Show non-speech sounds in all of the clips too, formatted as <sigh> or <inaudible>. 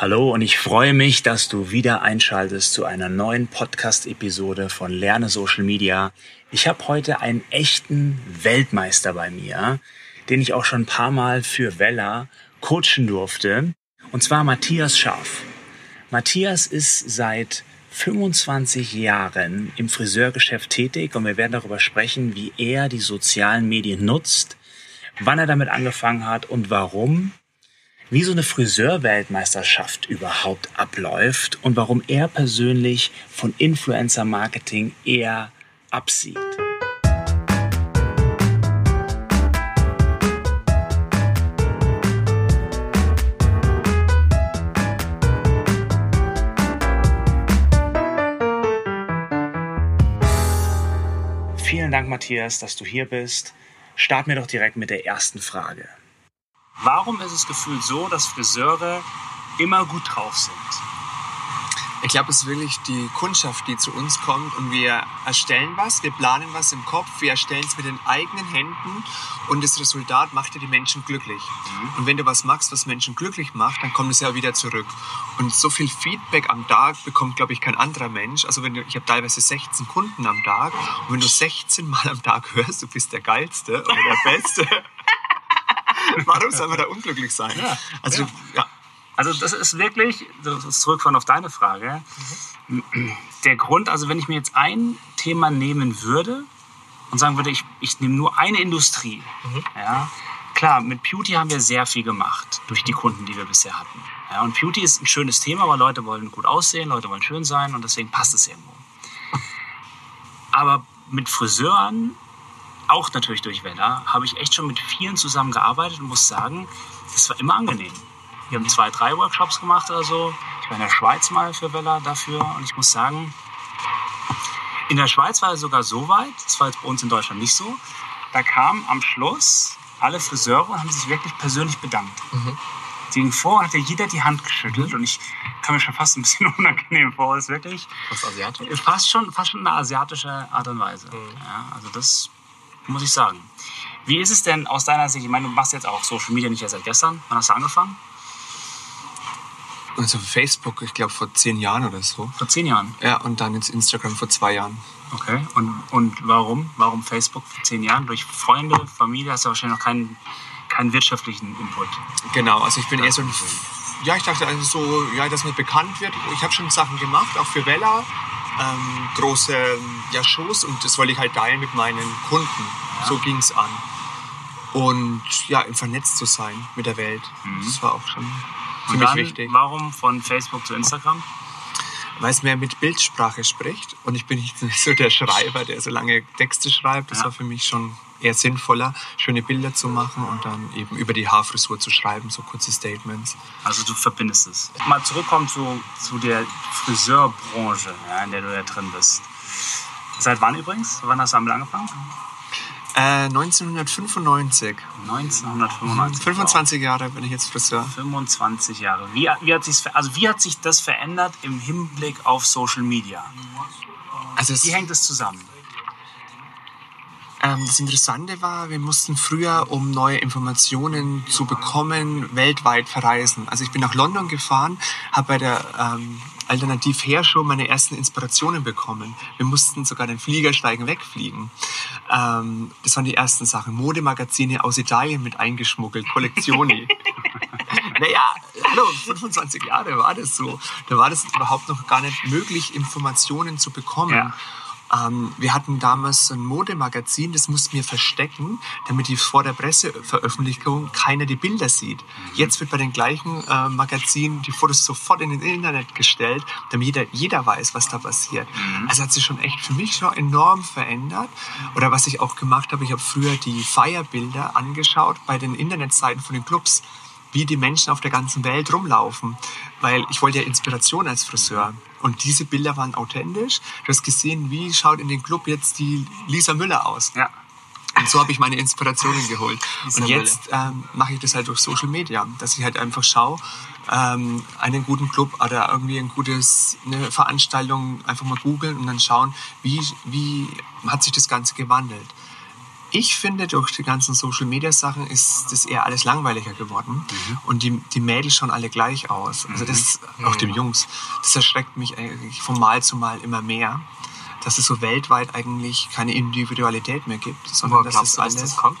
Hallo und ich freue mich, dass du wieder einschaltest zu einer neuen Podcast-Episode von Lerne Social Media. Ich habe heute einen echten Weltmeister bei mir, den ich auch schon ein paar Mal für Vella coachen durfte, und zwar Matthias Scharf. Matthias ist seit 25 Jahren im Friseurgeschäft tätig und wir werden darüber sprechen, wie er die sozialen Medien nutzt, wann er damit angefangen hat und warum wie so eine Friseurweltmeisterschaft überhaupt abläuft und warum er persönlich von Influencer-Marketing eher absieht. Vielen Dank, Matthias, dass du hier bist. Start mir doch direkt mit der ersten Frage. Warum ist es gefühlt so, dass Friseure immer gut drauf sind? Ich glaube, es ist wirklich die Kundschaft, die zu uns kommt und wir erstellen was, wir planen was im Kopf, wir erstellen es mit den eigenen Händen und das Resultat macht ja die Menschen glücklich. Mhm. Und wenn du was machst, was Menschen glücklich macht, dann kommt es ja wieder zurück. Und so viel Feedback am Tag bekommt, glaube ich, kein anderer Mensch. Also wenn du, ich habe teilweise 16 Kunden am Tag und wenn du 16 Mal am Tag hörst, du bist der Geilste oder der <laughs> Beste. <laughs> Warum soll man da unglücklich sein? Ja, also, ja. ja. also das ist wirklich, das ist zurückfahren auf deine Frage, mhm. der Grund, also wenn ich mir jetzt ein Thema nehmen würde und sagen würde, ich, ich nehme nur eine Industrie, mhm. ja, klar, mit Beauty haben wir sehr viel gemacht durch die Kunden, die wir bisher hatten. Ja, und Beauty ist ein schönes Thema, weil Leute wollen gut aussehen, Leute wollen schön sein und deswegen passt es irgendwo. Aber mit Friseuren auch natürlich durch Vella, habe ich echt schon mit vielen zusammengearbeitet und muss sagen, das war immer angenehm. Wir haben zwei, drei Workshops gemacht oder so. Ich war in der Schweiz mal für Vella dafür und ich muss sagen, in der Schweiz war es sogar so weit, das war jetzt bei uns in Deutschland nicht so, da kamen am Schluss alle Friseure und haben sich wirklich persönlich bedankt. Mhm. Sie ging vor und hat jeder die Hand geschüttelt und ich kam mir schon fast ein bisschen <laughs> unangenehm vor. Das ist wirklich. Fast asiatisch? Fast schon, fast schon eine asiatische Art und Weise. Mhm. Ja, also das muss ich sagen. Wie ist es denn aus deiner Sicht? Ich meine, du machst jetzt auch Social Media nicht erst seit gestern. Wann hast du angefangen? Also Facebook, ich glaube vor zehn Jahren oder so. Vor zehn Jahren? Ja, und dann jetzt Instagram vor zwei Jahren. Okay, und, und warum? Warum Facebook vor zehn Jahren? Durch Freunde, Familie hast du wahrscheinlich noch keinen, keinen wirtschaftlichen Input. Genau, also ich bin eher so ein... Ja, ich dachte also so, ja, dass man bekannt wird. Ich habe schon Sachen gemacht, auch für Vella ähm, große ja, Shows und das wollte ich halt teilen mit meinen Kunden. Ja. So ging es an. Und ja, im Vernetzt zu sein mit der Welt, mhm. das war auch schon für und mich wichtig. Warum von Facebook zu Instagram? Weil es mehr mit Bildsprache spricht und ich bin nicht so der Schreiber, der so lange Texte schreibt. Das ja. war für mich schon eher sinnvoller, schöne Bilder zu machen und dann eben über die Haarfrisur zu schreiben, so kurze Statements. Also du verbindest es. Mal zurückkommen zu, zu der Friseurbranche, ja, in der du ja drin bist. Seit wann übrigens? Wann hast du damit angefangen? Äh, 1995. 1995. 25 Jahre bin ich jetzt Friseur. 25 Jahre. Wie, wie, hat sich, also wie hat sich das verändert im Hinblick auf Social Media? Also wie hängt es zusammen? Ähm, das Interessante war, wir mussten früher, um neue Informationen zu bekommen, weltweit verreisen. Also ich bin nach London gefahren, habe bei der ähm, Alternativ Her Show meine ersten Inspirationen bekommen. Wir mussten sogar den Flieger steigen, wegfliegen. Ähm, das waren die ersten Sachen. Modemagazine aus Italien mit eingeschmuggelt, Kollektioni. <laughs> naja, hallo, 25 Jahre war das so. Da war das überhaupt noch gar nicht möglich, Informationen zu bekommen. Ja. Ähm, wir hatten damals ein Modemagazin, das mussten wir verstecken, damit die vor der Presseveröffentlichung keiner die Bilder sieht. Mhm. Jetzt wird bei den gleichen äh, Magazinen die Fotos sofort in den Internet gestellt, damit jeder, jeder weiß, was da passiert. Mhm. Also hat sich schon echt für mich schon enorm verändert. Oder was ich auch gemacht habe, ich habe früher die Feierbilder angeschaut bei den Internetseiten von den Clubs wie die Menschen auf der ganzen Welt rumlaufen. Weil ich wollte ja Inspiration als Friseur. Und diese Bilder waren authentisch. Du hast gesehen, wie schaut in den Club jetzt die Lisa Müller aus. Ja. Und so habe ich meine Inspirationen geholt. Und jetzt ähm, mache ich das halt durch Social Media, dass ich halt einfach schaue, ähm, einen guten Club oder irgendwie ein gutes, eine Veranstaltung einfach mal googeln und dann schauen, wie, wie hat sich das Ganze gewandelt. Ich finde, durch die ganzen Social-Media-Sachen ist das eher alles langweiliger geworden. Mhm. Und die, die Mädels schauen alle gleich aus. Also das, mhm. auch die Jungs. Das erschreckt mich eigentlich von Mal zu Mal immer mehr, dass es so weltweit eigentlich keine Individualität mehr gibt. Sondern dass es alles, das kommt?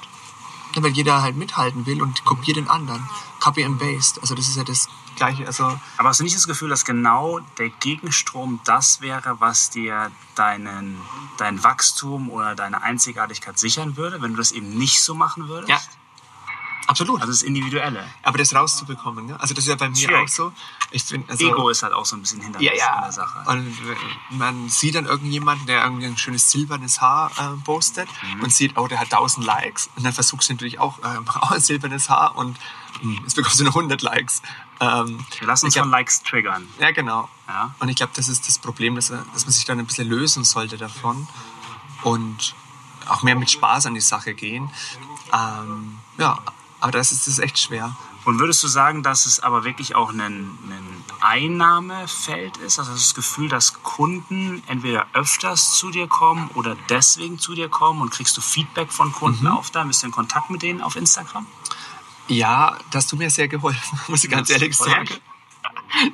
Ja, weil jeder halt mithalten will und kopiert den anderen. Copy and Paste. Also das ist ja das gleiche. Also Aber hast du nicht das Gefühl, dass genau der Gegenstrom das wäre, was dir deinen, dein Wachstum oder deine Einzigartigkeit sichern würde, wenn du das eben nicht so machen würdest? Ja, Absolut. Also das Individuelle. Aber das rauszubekommen, ne? also das ist ja bei mir Schwierig. auch so. Ich find, also, Ego ist halt auch so ein bisschen Hindernis ja, ja. in der Sache. Und man sieht dann irgendjemanden, der irgendwie ein schönes silbernes Haar äh, postet mhm. und sieht, oh, der hat 1000 Likes. Und dann versuchst du natürlich auch, äh, <laughs> auch ein silbernes Haar und mh, hm, jetzt bekommst du nur 100 Likes. Ähm, Wir lassen uns glaub, von Likes triggern. Ja, genau. Ja. Und ich glaube, das ist das Problem, dass, dass man sich dann ein bisschen lösen sollte davon und auch mehr mit Spaß an die Sache gehen. Ähm, ja, aber das ist, das ist echt schwer. Und würdest du sagen, dass es aber wirklich auch ein, ein Einnahmefeld ist? Also das Gefühl, dass Kunden entweder öfters zu dir kommen oder deswegen zu dir kommen und kriegst du Feedback von Kunden mhm. auf da? Bist du in Kontakt mit denen auf Instagram? Ja, das tut mir sehr geholfen, <laughs> muss ich ganz ehrlich sagen.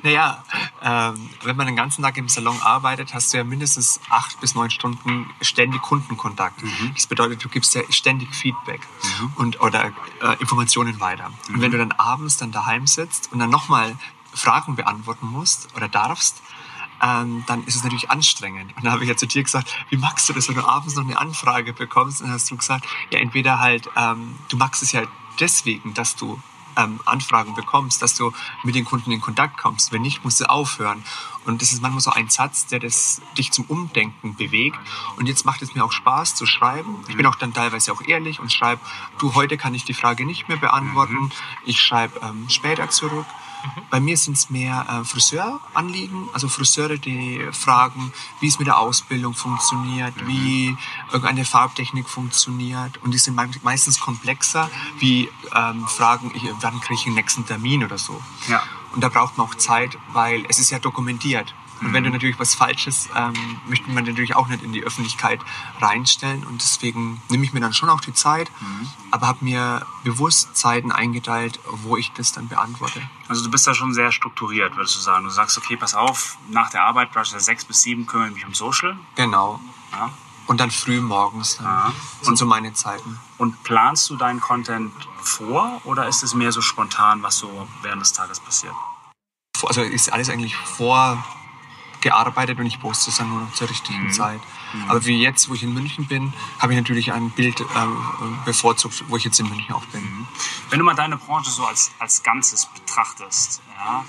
Naja, ähm, wenn man den ganzen Tag im Salon arbeitet, hast du ja mindestens acht bis neun Stunden ständig Kundenkontakt. Mhm. Das bedeutet, du gibst ja ständig Feedback mhm. und, oder äh, Informationen weiter. Mhm. Und wenn du dann abends dann daheim sitzt und dann nochmal Fragen beantworten musst oder darfst, ähm, dann ist es natürlich anstrengend. Und dann habe ich ja zu dir gesagt, wie magst du das, wenn du abends noch eine Anfrage bekommst? Und dann hast du gesagt, ja, entweder halt, ähm, du magst es ja deswegen, dass du ähm, Anfragen bekommst, dass du mit den Kunden in Kontakt kommst. Wenn nicht, musst du aufhören. Und das ist manchmal so ein Satz, der das, dich zum Umdenken bewegt. Und jetzt macht es mir auch Spaß zu schreiben. Ich bin auch dann teilweise auch ehrlich und schreibe, du, heute kann ich die Frage nicht mehr beantworten. Mhm. Ich schreibe ähm, später zurück. Bei mir sind es mehr äh, Friseuranliegen, also Friseure, die fragen, wie es mit der Ausbildung funktioniert, mhm. wie irgendeine Farbtechnik funktioniert. Und die sind meistens komplexer, wie ähm, Fragen, wann kriege ich den nächsten Termin oder so. Ja. Und da braucht man auch Zeit, weil es ist ja dokumentiert. Und wenn du natürlich was Falsches, ähm, möchte man natürlich auch nicht in die Öffentlichkeit reinstellen. Und deswegen nehme ich mir dann schon auch die Zeit, mhm. aber habe mir bewusst Zeiten eingeteilt, wo ich das dann beantworte. Also du bist da schon sehr strukturiert, würdest du sagen. Du sagst, okay, pass auf, nach der Arbeit, beispielsweise sechs bis sieben, kümmere ich mich um Social. Genau. Ja. Und dann früh morgens. Dann ja. sind und, so meine Zeiten. Und planst du deinen Content vor oder ist es mehr so spontan, was so während des Tages passiert? Also ist alles eigentlich vor gearbeitet und ich poste es dann nur noch zur richtigen mhm. Zeit. Mhm. Aber wie jetzt, wo ich in München bin, habe ich natürlich ein Bild äh, bevorzugt, wo ich jetzt in München auch bin. Mhm. Wenn du mal deine Branche so als, als Ganzes betrachtest, ja,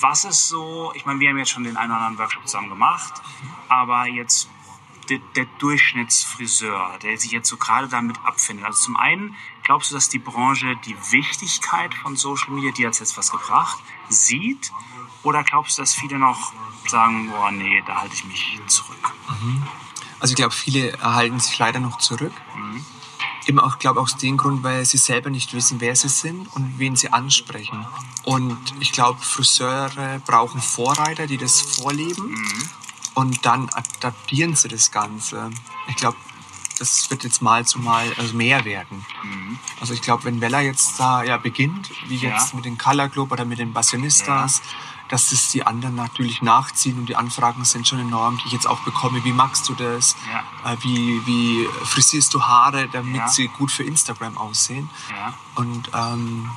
was ist so, ich meine, wir haben jetzt schon den einen oder anderen Workshop zusammen gemacht, aber jetzt der, der, Durchschnittsfriseur, der sich jetzt so gerade damit abfindet. Also zum einen, glaubst du, dass die Branche die Wichtigkeit von Social Media, die hat jetzt was gebracht, sieht? Oder glaubst du, dass viele noch sagen, boah, nee, da halte ich mich zurück? Mhm. Also ich glaube, viele erhalten sich leider noch zurück. Mhm. Immer auch, glaube aus dem Grund, weil sie selber nicht wissen, wer sie sind und wen sie ansprechen. Und ich glaube, Friseure brauchen Vorreiter, die das vorleben. Mhm. Und dann adaptieren sie das Ganze. Ich glaube, das wird jetzt mal zu mal also mehr werden. Mhm. Also ich glaube, wenn Weller jetzt da ja beginnt, wie jetzt ja. mit den Color Club oder mit den Bassionistas, ja dass es die anderen natürlich nachziehen und die Anfragen sind schon enorm, die ich jetzt auch bekomme. Wie magst du das? Ja. Äh, wie, wie frisierst du Haare, damit ja. sie gut für Instagram aussehen? Ja. Und ähm,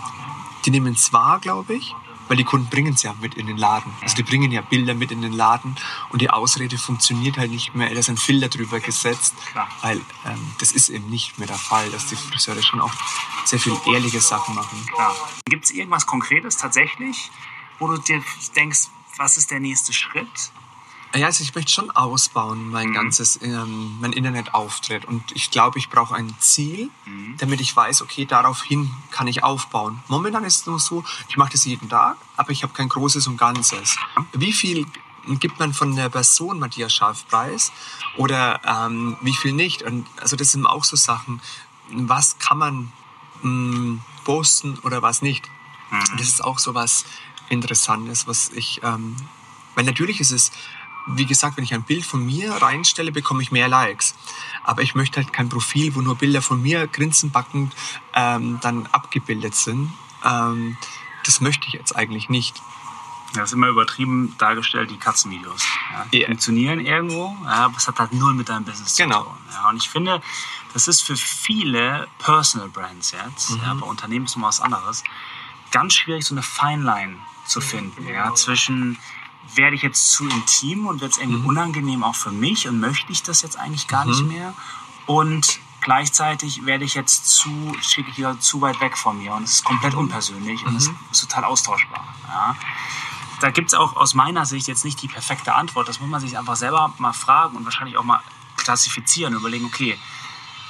die nehmen es wahr, glaube ich, weil die Kunden bringen es ja mit in den Laden. Also die bringen ja Bilder mit in den Laden und die Ausrede funktioniert halt nicht mehr. Da ist ein Filter drüber gesetzt, Klar. weil ähm, das ist eben nicht mehr der Fall, dass die Friseure schon auch sehr viel ehrliche Sachen machen. Gibt es irgendwas Konkretes tatsächlich, wo du dir denkst, was ist der nächste Schritt? Ja, also ich möchte schon ausbauen, mein mhm. ganzes, ähm, mein Internetauftritt. Und ich glaube, ich brauche ein Ziel, mhm. damit ich weiß, okay, daraufhin kann ich aufbauen. Momentan ist es nur so, ich mache das jeden Tag, aber ich habe kein großes und Ganzes. Wie viel gibt man von der Person Matthias Scharf preis oder ähm, wie viel nicht? Und also das sind auch so Sachen, was kann man mh, mm, posten oder was nicht. Mhm. Das ist auch so was, Interessantes, was ich, ähm, weil natürlich ist es wie gesagt, wenn ich ein Bild von mir reinstelle, bekomme ich mehr Likes. Aber ich möchte halt kein Profil, wo nur Bilder von mir grinsenbackend ähm, dann abgebildet sind. Ähm, das möchte ich jetzt eigentlich nicht. Das ist immer übertrieben dargestellt, die Katzenvideos. Ja, die Ja. funktionieren irgendwo, ja, aber es hat halt null mit deinem Business Genau. zu tun. Ja, und ich finde, das ist für viele Personal Brands jetzt, Mhm. ja, bei Unternehmen ist noch was anderes, ganz schwierig, so eine Fine Line zu finden. Ja, zwischen werde ich jetzt zu intim und wird es irgendwie unangenehm auch für mich und möchte ich das jetzt eigentlich gar nicht mehr und gleichzeitig werde ich jetzt zu, schicke ich wieder zu weit weg von mir und es ist komplett unpersönlich und es ist total austauschbar. Ja. Da gibt es auch aus meiner Sicht jetzt nicht die perfekte Antwort. Das muss man sich einfach selber mal fragen und wahrscheinlich auch mal klassifizieren und überlegen, okay,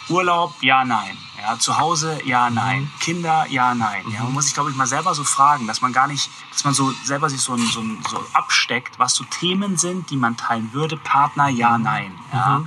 Urlaub, ja, nein. Ja, zu Hause, ja, nein. Kinder, ja, nein. Ja, man muss sich, glaube ich, mal selber so fragen, dass man gar nicht, dass man so selber sich so, so, so absteckt, was so Themen sind, die man teilen würde. Partner, ja, nein. Ja.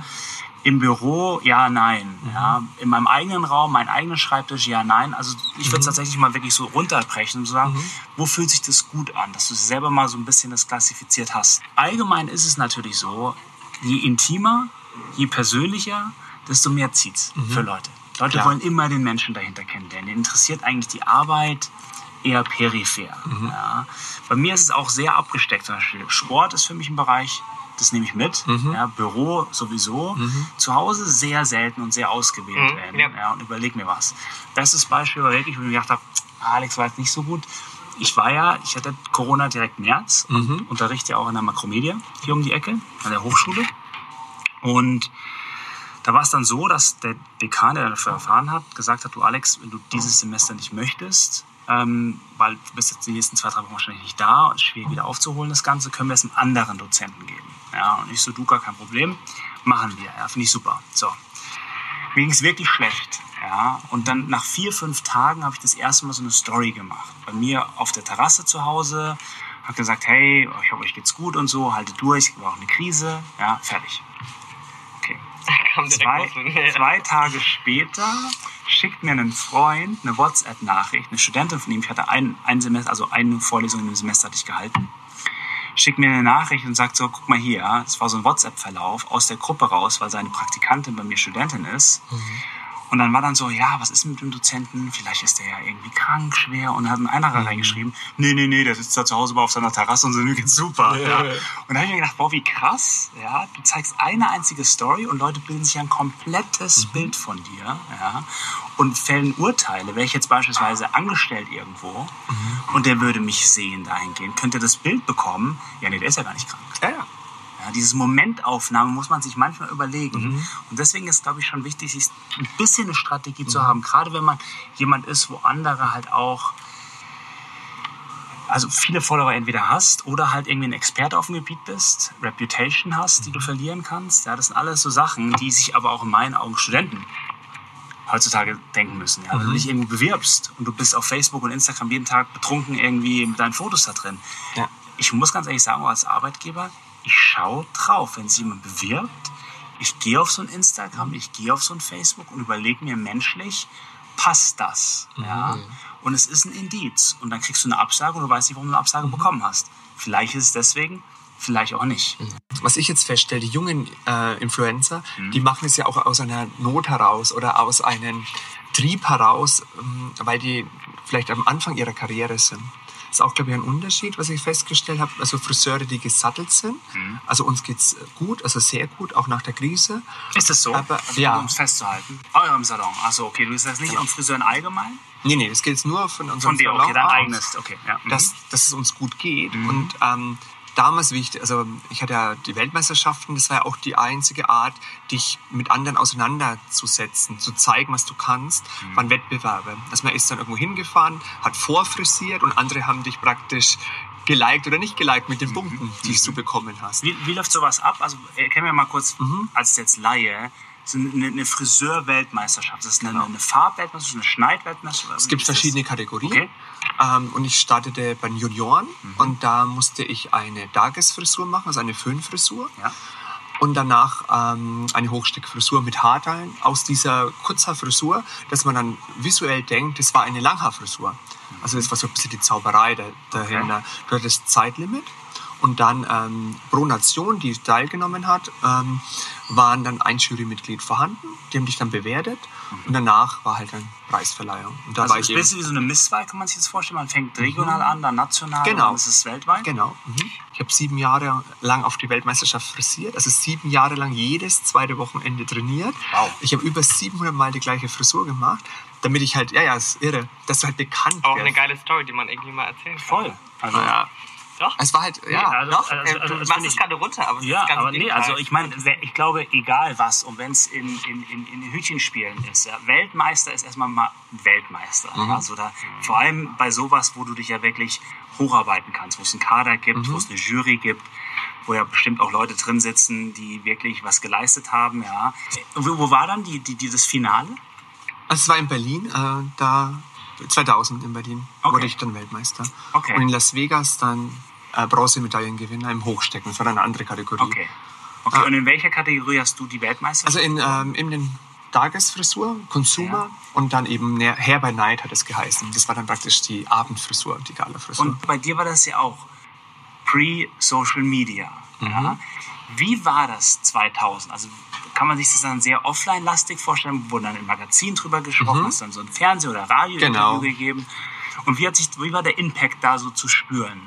Im Büro, ja, nein. Ja. In meinem eigenen Raum, mein eigenen Schreibtisch, ja, nein. Also ich würde es tatsächlich mal wirklich so runterbrechen und so sagen, wo fühlt sich das gut an, dass du selber mal so ein bisschen das klassifiziert hast. Allgemein ist es natürlich so, je intimer, je persönlicher, desto mehr zieht's für Leute. Leute Klar. wollen immer den Menschen dahinter kennenlernen. Den interessiert eigentlich die Arbeit eher peripher. Ja. Bei mir ist es auch sehr abgesteckt. Zum Beispiel Sport ist für mich ein Bereich, das nehme ich mit. Ja, Büro sowieso. Zu Hause sehr selten und sehr ausgewählt Mhm, werden. ja. Ja, und überleg mir was. Bestes Beispiel war wirklich, wo ich mir gedacht habe, Alex war jetzt nicht so gut. Ich war ja, ich hatte Corona direkt März und unterrichte ja auch in der Makromedia hier um die Ecke, an der Hochschule. Und da war es dann so, dass der Dekan, der dafür erfahren hat, gesagt hat, du Alex, wenn du dieses Semester nicht möchtest, ähm, weil du bist jetzt die nächsten zwei, drei Wochen wahrscheinlich nicht da, ist schwierig wieder aufzuholen das Ganze, können wir es einem anderen Dozenten geben. Ja, und ich so, du, gar kein Problem, machen wir. Ja, finde ich super. So. Mir ging es wirklich schlecht. Ja, und dann nach vier, fünf Tagen habe ich das erste Mal so eine Story gemacht. Bei mir auf der Terrasse zu Hause, habe gesagt, hey, ich hoffe, euch geht's gut und so, haltet durch, war auch eine Krise. Ja, fertig. Kam direkt Zwei, zwei Tage später schickt mir ein Freund eine WhatsApp-Nachricht, eine Studentin von ihm, ich hatte ein, ein Semester, also eine Vorlesung in dem Semester hatte ich gehalten, schickt mir eine Nachricht und sagt so, guck mal hier, es war so ein WhatsApp-Verlauf aus der Gruppe raus, weil seine Praktikantin bei mir Studentin ist. Und dann war dann so, ja, was ist mit dem Dozenten? Vielleicht ist der ja irgendwie krank, schwer. Und dann hat ein anderer reingeschrieben, nee, nee, nee, der sitzt da zu Hause mal auf seiner Terrasse und so, mir geht's super. Ja. Und da habe ich mir gedacht, boah, wie krass, ja, du zeigst eine einzige Story und Leute bilden sich ein komplettes Bild von dir, ja, und fällen Urteile. Wäre ich jetzt beispielsweise angestellt irgendwo und der würde mich sehen dahingehend, könnte das Bild bekommen, ja, nee, der ist ja gar nicht krank. Ja, ja. Ja, diese Momentaufnahme muss man sich manchmal überlegen. Und deswegen ist, glaube ich, schon wichtig, sich ein bisschen eine Strategie zu haben. Gerade wenn man jemand ist, wo andere halt auch, also viele Follower entweder hast oder halt irgendwie ein Experte auf dem Gebiet bist, Reputation hast, die du verlieren kannst. Ja, das sind alles so Sachen, die sich aber auch in meinen Augen Studenten heutzutage denken müssen. Ja? Wenn du dich irgendwo bewirbst und du bist auf Facebook und Instagram jeden Tag betrunken irgendwie mit deinen Fotos da drin. Ja. Ich muss ganz ehrlich sagen, als Arbeitgeber, ich schaue drauf, wenn sich jemand bewirbt. Ich gehe auf so ein Instagram, ich gehe auf so ein Facebook und überlege mir menschlich, passt das? Ja? Und es ist ein Indiz. Und dann kriegst du eine Absage und du weißt nicht, warum du eine Absage bekommen hast. Vielleicht ist es deswegen, vielleicht auch nicht. Was ich jetzt feststelle, die jungen äh, Influencer, Mhm. die machen es ja auch aus einer Not heraus oder aus einem Trieb heraus, ähm, weil die vielleicht am Anfang ihrer Karriere sind. Das ist auch, glaube ich, ein Unterschied, was ich festgestellt habe. Also Friseure, die gesattelt sind. Mhm. Also uns geht's gut, also sehr gut, auch nach der Krise. Ist das so? Aber- also, ja. Um es festzuhalten. Eurem Salon. Achso, okay. Du bist jetzt nicht am Friseuren allgemein? Nee, nee, das geht jetzt nur von unserem Von dir, okay, Salon dein aus. eigenes. Okay, ja. Mhm. dass, dass es uns gut geht. Und ähm, damals, wie ich, also ich hatte ja die Weltmeisterschaften, das war ja auch die einzige Art, dich mit anderen auseinanderzusetzen, zu zeigen, was du kannst, waren Wettbewerbe. Also man ist dann irgendwo hingefahren, hat vorfrisiert und andere haben dich praktisch geliked oder nicht geliked mit den Punkten, die du bekommen hast. Wie, wie läuft sowas ab? Also erklär mir mal kurz, als jetzt Laie, so eine, eine Friseur-Weltmeisterschaft. Das ist eine, eine Farbweltmeisterschaft, eine Schneidweltmeisterschaft. Es gibt verschiedene Kategorien. Okay. Ähm, und ich startete bei den Junioren und da musste ich eine Tagesfrisur machen, also eine Föhnfrisur. Ja. Und danach ähm, eine Hochsteckfrisur mit Haarteilen aus dieser Kurzhaarfrisur, dass man dann visuell denkt, das war eine Langhaarfrisur. Also das war so ein bisschen die Zauberei da, dahinter. Du hattest Zeitlimit Und dann ähm, pro Nation, die teilgenommen hat, ähm, waren dann ein Jurymitglied vorhanden. Die haben dich dann bewertet. Und danach war halt dann Preisverleihung. Und da Also war ist ich ein bisschen wie so eine Misswahl, kann man sich das vorstellen. Man fängt regional an, dann national Genau. und dann ist es weltweit. Genau. Mhm. Ich habe sieben Jahre lang auf die Weltmeisterschaft frisiert, also sieben Jahre lang jedes zweite Wochenende trainiert. Wow. Ich habe über 700 Mal die gleiche Frisur gemacht, damit ich halt, ja, ja, ist irre, dass du halt bekannt Auch wirst. eine geile Story, die man irgendwie mal erzählen kann. Voll. Also, Ja. Doch. Es war halt, ja, also- doch. also- Äh, also du das machst es ich- gerade runter, aber es Ja, ist ganz aber nee, Gegenteil. also ich meine, ich glaube, egal was, und wenn es in, in, in, in Hütchenspielen ist, ja, Weltmeister ist erstmal mal Weltmeister. Mhm. Also da, vor allem bei sowas, wo du dich ja wirklich hocharbeiten kannst, wo es einen Kader gibt, Mhm. wo es eine Jury gibt, wo ja bestimmt auch Leute drin sitzen, die wirklich was geleistet haben. Ja. Wo, wo war dann die, die, dieses Finale? Also es war in Berlin, äh, da 2000 in Berlin Okay. wurde ich dann Weltmeister. Okay. Und in Las Vegas dann äh, Bronzemedaillengewinner im Hochstecken. Das war eine andere Kategorie. Okay. Okay, und in welcher Kategorie hast du die Weltmeisterschaft? Also in, ähm, in den Tagesfrisur, Consumer Ja. und dann eben Hair by Night hat es geheißen. Das war dann praktisch die Abendfrisur, die Gala-Frisur. Und bei dir war das ja auch pre-Social Media. Mhm. Ja? Wie war das 2000? Also kann man sich das dann sehr offline-lastig vorstellen? Wurde dann im Magazin drüber gesprochen? Hast dann so ein Fernseh- oder Radio-Interview Mhm. Genau. gegeben? Und wie, hat sich, wie war der Impact da so zu spüren?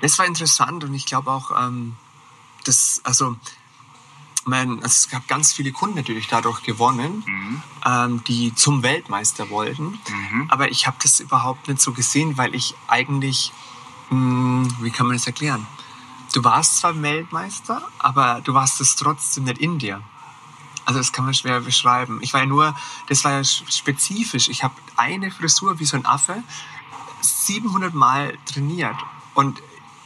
Das war interessant und ich glaube auch, ähm, das, also, mein, also es gab ganz viele Kunden natürlich dadurch gewonnen, ähm, die zum Weltmeister wollten. Aber ich habe das überhaupt nicht so gesehen, weil ich eigentlich, mh, wie kann man das erklären? Du warst zwar Weltmeister, aber du warst es trotzdem nicht in dir. Also das kann man schwer beschreiben. Ich war ja nur, das war ja spezifisch. Ich habe eine Frisur wie so ein Affe 700 Mal trainiert und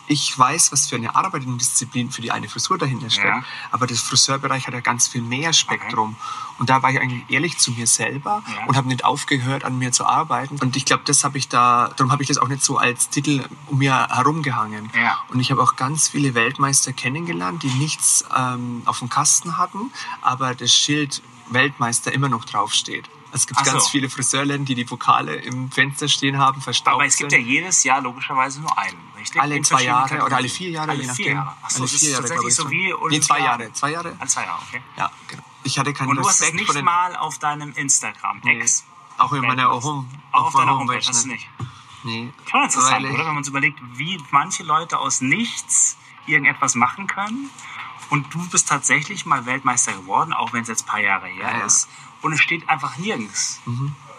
ich weiß, was für eine Arbeit und Disziplin für die eine Frisur dahinter steckt. Ja. Aber das Friseurbereich hat ja ganz viel mehr Spektrum. Und da war ich eigentlich ehrlich zu mir selber Ja. und habe nicht aufgehört, an mir zu arbeiten. Und ich glaube, das habe ich da, darum habe ich das auch nicht so als Titel um mir herumgehangen. Ja. Und ich habe auch ganz viele Weltmeister kennengelernt, die nichts ähm, auf dem Kasten hatten, aber das Schild Weltmeister immer noch draufsteht. Es gibt Ach so. ganz viele Friseurläden, die die Pokale im Fenster stehen haben, verstaubt Aber es gibt ja jedes Jahr logischerweise nur einen, richtig? alle In zwei Jahre oder alle Kategorien. vier Jahre, alle je vier nachdem. Jahre. Achso, alle vier Jahre, glaube ich, so wie Nee, zwei Jahre. Zwei Jahre? Alle zwei Jahre, okay. Ja, genau. Ich hatte keinen Und du hast es nicht den... mal auf deinem Instagram, Nee. Ex. Auch in meiner. Home, Auch auf meiner deiner Homepage hast du nicht. Nee. Schon interessant, oder? Wenn man sich überlegt, wie manche Leute aus nichts irgendetwas machen können. Und du bist tatsächlich mal Weltmeister geworden, auch wenn es jetzt ein paar Jahre her Ja. Ist. Und es steht einfach nirgends.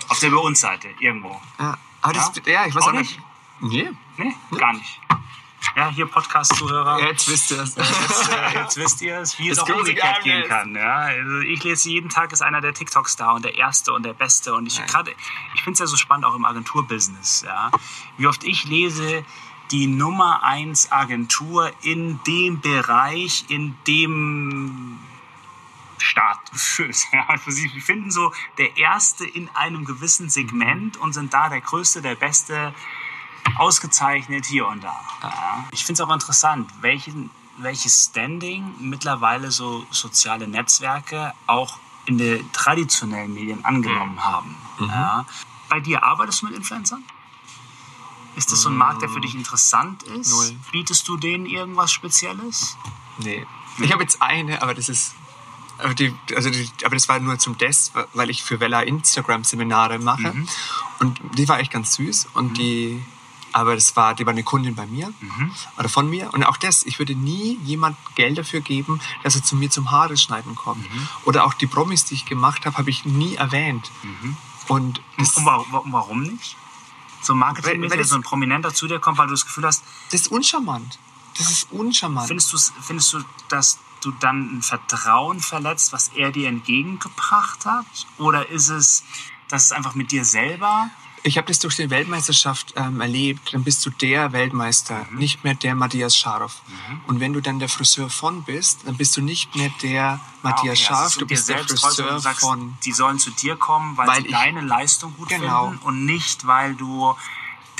Auf der Bei uns Seite, irgendwo. Ja, aber das, Ja? ja, ich weiß Auch auch nicht. Nee, Nee, gar nicht. Ja, hier Podcast-Zuhörer. jetzt wisst ihr es. Jetzt, äh, jetzt wisst ihr es, wie es Das auch große umgekehrt gehen kann. Ja, also ich lese jeden Tag ist einer der TikToks da und der erste und der beste und ich gerade ich finde es ja so spannend auch im Agenturbusiness. Ja, wie oft ich lese die Nummer eins Agentur in dem Bereich, in dem Staat füllt. <laughs> Ja, also sie finden so der Erste in einem gewissen Segment und sind da der Größte, der Beste, ausgezeichnet hier und da. Ja. Ich finde es auch interessant, welchen, welches Standing mittlerweile so soziale Netzwerke auch in den traditionellen Medien angenommen haben. Ja. Bei dir arbeitest du mit Influencern? Ist das so ein Markt, der für dich interessant ist? Null. Bietest du denen irgendwas Spezielles? Nee. Ich habe jetzt eine, aber das ist. Aber, die, also die, aber das war nur zum Test, weil ich für Vella Instagram-Seminare mache. Mhm. Und die war echt ganz süß. Und die, aber das war, die war eine Kundin bei mir Mhm. oder von mir. Und auch das, ich würde nie jemand Geld dafür geben, dass er zu mir zum Haare schneiden kommt. Mhm. Oder auch die Promis, die ich gemacht habe, habe ich nie erwähnt. Und das, Und warum, nicht? So Marketing, weil das- so ein Prominenter zu dir kommt, weil du das Gefühl hast, das ist uncharmant. Das ist uncharmant. findest du, findest du, dass du dann ein Vertrauen verletzt, was er dir entgegengebracht hat? Oder ist es, dass es einfach mit dir selber Ich habe das durch die Weltmeisterschaft ähm, erlebt. Dann bist du der Weltmeister, Mhm. nicht mehr der Matthias Scharf. Und wenn du dann der Friseur von bist, dann bist du nicht mehr der Matthias Ah, okay, Scharf, also du bist der Friseur sagst, von. Die sollen zu dir kommen, weil, Weil sie ich- deine Leistung gut Genau. finden und nicht, weil du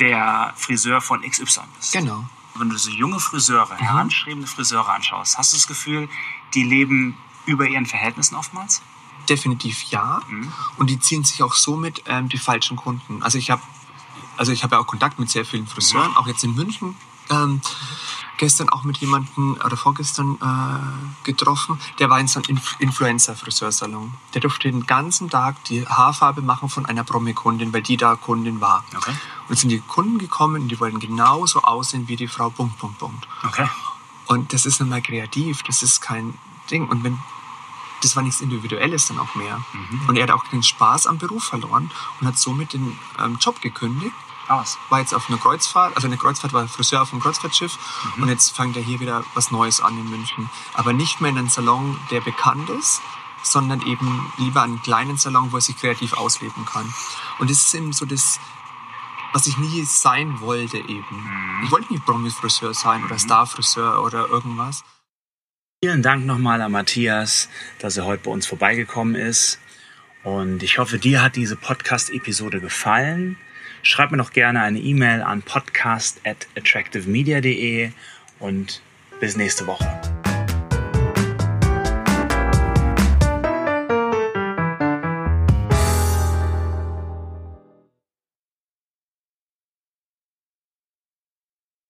der Friseur von XY bist. Genau. Mhm. Wenn du so junge Friseure, heranstrebende Friseure anschaust, hast du das Gefühl, die leben über ihren Verhältnissen oftmals? Definitiv ja. Mhm. Und die ziehen sich auch somit ähm, die falschen Kunden. Also ich habe also ich habe ja auch Kontakt mit sehr vielen Friseuren, Mhm. auch jetzt in München. Ähm, gestern auch mit jemandem oder vorgestern äh, getroffen, der war in so einem Inf Influencer-Friseursalon. Der durfte den ganzen Tag die Haarfarbe machen von einer Promi-Kundin, weil die da Kundin war. Okay. Und sind die Kunden gekommen und die wollten genauso aussehen wie die Frau Punkt, Punkt, Punkt. Okay. Und das ist einmal kreativ, das ist kein Ding. Und wenn das war nichts Individuelles dann auch mehr. Und er hat auch den Spaß am Beruf verloren und hat somit den ähm, Job gekündigt. Aus. War jetzt auf einer Kreuzfahrt, also eine Kreuzfahrt war Friseur auf einem Kreuzfahrtschiff und jetzt fängt er hier wieder was Neues an in München. Aber nicht mehr in einem Salon, der bekannt ist, sondern eben lieber einen kleinen Salon, wo er sich kreativ ausleben kann. Und das ist eben so das, was ich nie sein wollte eben. Ich wollte nicht Promi-Friseur sein oder Star-Friseur oder irgendwas. Vielen Dank nochmal an Matthias, dass er heute bei uns vorbeigekommen ist. Und ich hoffe, dir hat diese Podcast-Episode gefallen. Schreib mir doch gerne eine E-Mail an podcast at attractivemedia.de und bis nächste Woche.